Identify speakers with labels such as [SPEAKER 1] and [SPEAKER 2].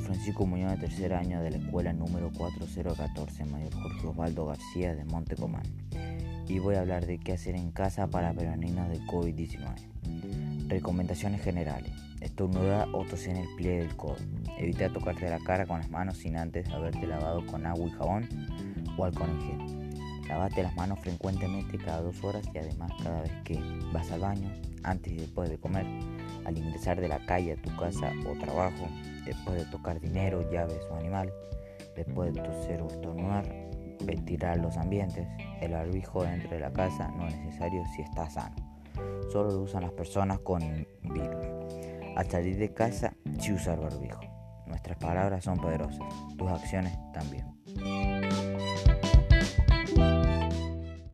[SPEAKER 1] Francisco Muñoz de tercer año de la escuela número 4014, Mayor Jorge Osvaldo García de Montecomán. Y voy a hablar de qué hacer en casa para preveninos de COVID-19. Recomendaciones generales. Estornuda o toser en el pliegue del codo. Evita tocarte la cara con las manos sin antes haberte lavado con agua y jabón o alcohol en gel. Lavate las manos frecuentemente cada dos horas y además cada vez que vas al baño, antes y después de comer al ingresar de la calle a tu casa o trabajo, después de tocar dinero, llaves o animal, después de toser o estornudar, ventilar los ambientes, el barbijo dentro de la casa no es necesario si está sano. Solo lo usan las personas con virus. Al salir de casa, sí usar barbijo. Nuestras palabras son poderosas, tus acciones también.